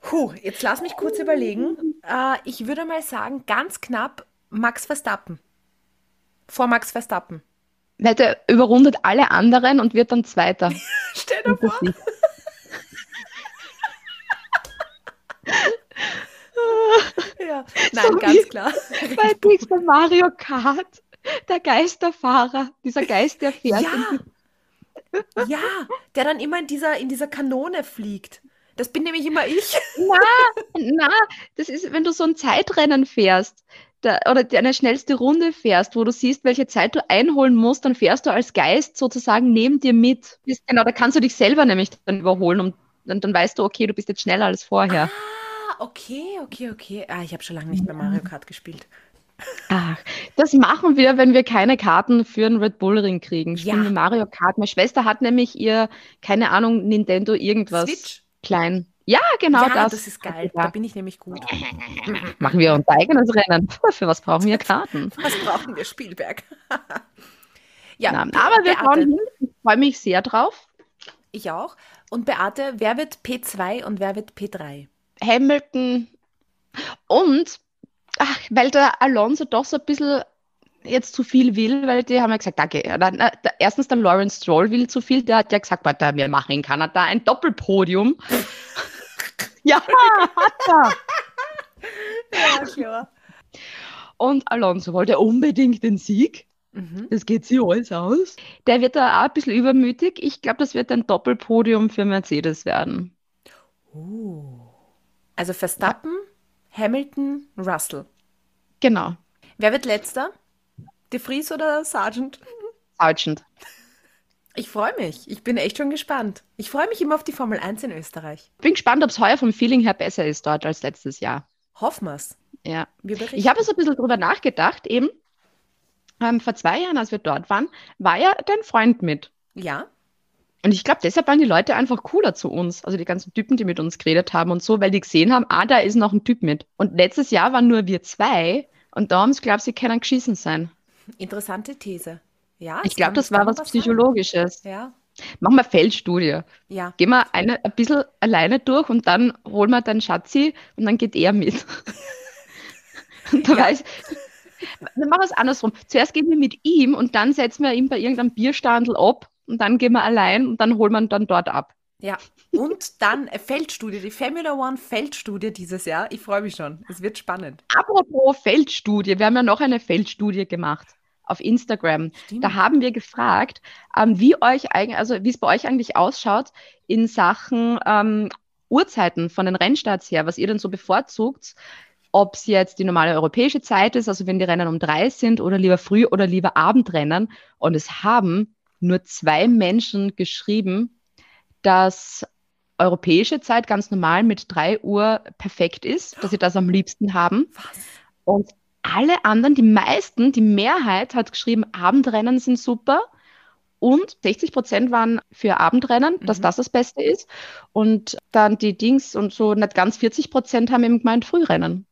Puh, jetzt lass mich kurz überlegen. Äh, ich würde mal sagen, ganz knapp Max Verstappen. Vor Max Verstappen. Weil der überrundet alle anderen und wird dann Zweiter. Stell dir vor. Ja. Nein, So ganz klar. Bei Mario Kart, der Geisterfahrer, dieser Geist, der fährt. Ja. Ja, der dann immer in dieser, in dieser Kanone fliegt. Das bin nämlich immer ich. Na, das ist, wenn du so ein Zeitrennen fährst da, oder deine schnellste Runde fährst, wo du siehst, welche Zeit du einholen musst, dann fährst du als Geist sozusagen neben dir mit. Genau, da kannst du dich selber nämlich dann überholen und dann, dann weißt du, okay, du bist jetzt schneller als vorher. Ah, okay, okay, okay. Ah, ich habe schon lange nicht mehr Mario Kart gespielt. Ach, das machen wir, wenn wir keine Karten für einen Red Bull Ring kriegen. Spielen Ja. wir Mario Kart. Meine Schwester hat nämlich ihr, keine Ahnung, Nintendo irgendwas Switch? klein. Ja, genau ja, das. das ist geil. Da bin ich nämlich gut. Machen wir unser eigenes Rennen. Für was brauchen wir Karten? Was brauchen wir? Spielberg. ja, Na, Be- aber wir schauen hin. Ich freue mich sehr drauf. Ich auch. Und Beate, wer wird P2 und wer wird P3? Hamilton und, ach, weil der Alonso doch so ein bisschen jetzt zu viel will, weil die haben ja gesagt, okay, ja, dann, äh, erstens der Lawrence Stroll will zu viel, der hat ja gesagt, warte, wir machen in Kanada ein Doppelpodium. ja, hat er. Ja, klar. Und Alonso wollte unbedingt den Sieg. Mhm. Das geht sich alles aus. Der wird da auch ein bisschen übermütig. Ich glaube, das wird ein Doppelpodium für Mercedes werden. Uh. Also Verstappen, Hamilton, Russell. Genau. Wer wird letzter? De Vries oder Sargent? Sargent. Ich freue mich. Ich bin echt schon gespannt. Ich freue mich immer auf die Formel 1 in Österreich. Bin gespannt, ob es heuer vom Feeling her besser ist dort als letztes Jahr. Hoffen wir's. Ja. Wir. Ich habe so ein bisschen drüber nachgedacht, eben. Ähm, vor zwei Jahren, als wir dort waren, war ja dein Freund mit. Ja, Und ich glaube, deshalb waren die Leute einfach cooler zu uns. Also die ganzen Typen, die mit uns geredet haben und so, weil die gesehen haben, ah, da ist noch ein Typ mit. Und letztes Jahr waren nur wir zwei und da haben sie, glaube ich, sie können geschissen sein. interessante These. Ja, Ich glaube, das war was sein. Psychologisches. Ja, Machen wir Feldstudie. ja. Gehen wir eine, ein bisschen alleine durch und dann holen wir den Schatzi und dann geht er mit. Und da Ja. weiß, dann machen wir es andersrum. Zuerst gehen wir mit ihm und dann setzen wir ihn bei irgendeinem Bierstandel ab und dann gehen wir allein und dann holen wir ihn dann dort ab. Ja, und dann Feldstudie, die Formula One Feldstudie dieses Jahr. Ich freue mich schon. Es wird spannend. Apropos Feldstudie, wir haben ja noch eine Feldstudie gemacht auf Instagram. Stimmt. Da haben wir gefragt, ähm, wie euch eigentlich, also wie es bei euch eigentlich ausschaut in Sachen ähm, Uhrzeiten von den Rennstarts her, was ihr denn so bevorzugt, ob es jetzt die normale europäische Zeit ist, also wenn die Rennen um drei sind oder lieber Früh- oder lieber Abendrennen. Und es haben nur zwei Menschen geschrieben, dass europäische Zeit ganz normal mit drei Uhr perfekt ist, dass sie das am liebsten haben. Was? Und alle anderen, die meisten, die Mehrheit hat geschrieben, Abendrennen sind super. Und 60 Prozent waren für Abendrennen, dass Mhm. das das Beste ist. Und dann die Dings und so nicht ganz 40 Prozent haben eben gemeint Frührennen.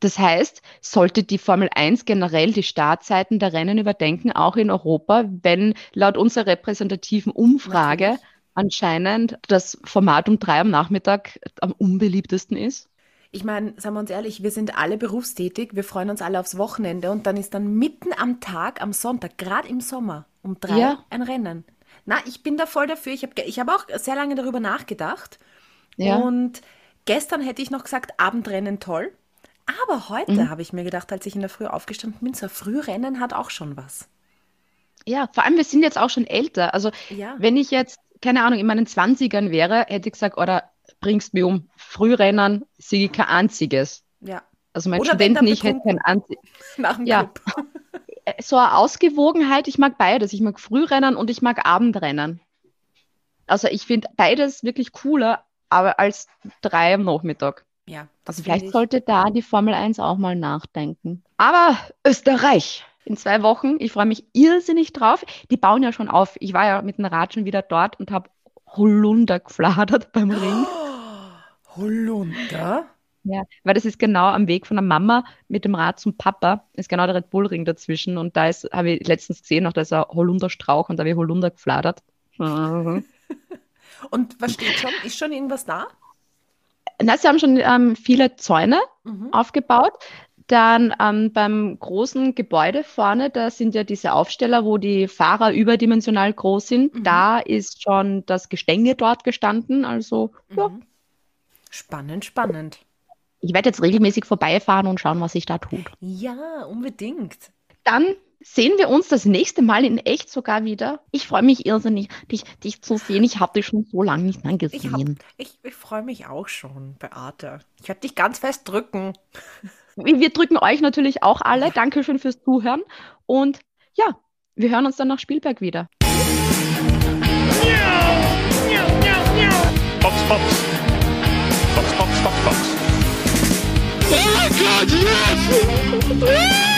Das heißt, sollte die Formel 1 generell die Startzeiten der Rennen überdenken, auch in Europa, wenn laut unserer repräsentativen Umfrage Natürlich. anscheinend das Format um drei am Nachmittag am unbeliebtesten ist? Ich meine, sagen wir uns ehrlich, wir sind alle berufstätig, wir freuen uns alle aufs Wochenende und dann ist dann mitten am Tag, am Sonntag, gerade im Sommer, um drei Ja. ein Rennen. Na, ich bin da voll dafür. Ich habe ich hab auch sehr lange darüber nachgedacht. Ja. Und gestern hätte ich noch gesagt, Abendrennen toll. Aber heute Mhm. habe ich mir gedacht, als ich in der Früh aufgestanden bin, so Frührennen hat auch schon was. Ja, vor allem, wir sind jetzt auch schon älter. Also, Ja. wenn ich jetzt, keine Ahnung, in meinen 20ern wäre, hätte ich gesagt, oder bringst mich um. Frührennen sehe ich kein einziges. Ja. Also mein Oder Studenten, ich hätte kein einziges. Nach dem Ja. Club. So eine Ausgewogenheit, ich mag beides. Ich mag Frührennen und ich mag Abendrennen. Also ich finde beides wirklich cooler, aber als drei am Nachmittag. Ja, das Also vielleicht ich. sollte da die Formel 1 auch mal nachdenken. Aber Österreich in zwei Wochen, ich freue mich irrsinnig drauf. Die bauen ja schon auf. Ich war ja mit dem Rad schon wieder dort und habe Holunder gefladert beim Ring. Holunder? Ja, weil das ist genau am Weg von der Mama mit dem Rad zum Papa, ist genau der Red Bull Ring dazwischen und da ist, habe ich letztens gesehen, noch da ist ein Holunderstrauch und da habe ich Holunder gefladert. Und was steht schon? Ist schon irgendwas da? Na, sie haben schon ähm, viele Zäune Mhm. aufgebaut. Dann ähm, beim großen Gebäude vorne, da sind ja diese Aufsteller, wo die Fahrer überdimensional groß sind. Mhm. Da ist schon das Gestänge dort gestanden. Also, ja, Mhm. Spannend, spannend. ich werde jetzt regelmäßig vorbeifahren und schauen, was sich da tut. Ja, unbedingt. Dann sehen wir uns das nächste Mal in echt sogar wieder. Ich freue mich irrsinnig, dich, dich zu sehen. Ich habe dich schon so lange nicht mehr Ich, hab- gesehen. ich, ich freue mich auch schon, Beate. Ich werde dich ganz fest drücken. Wir wir drücken euch natürlich auch alle. Dankeschön fürs Zuhören. Und ja, wir hören uns dann nach Spielberg wieder. Box, Box. Box, Box, Box, Box. Oh my god, yes!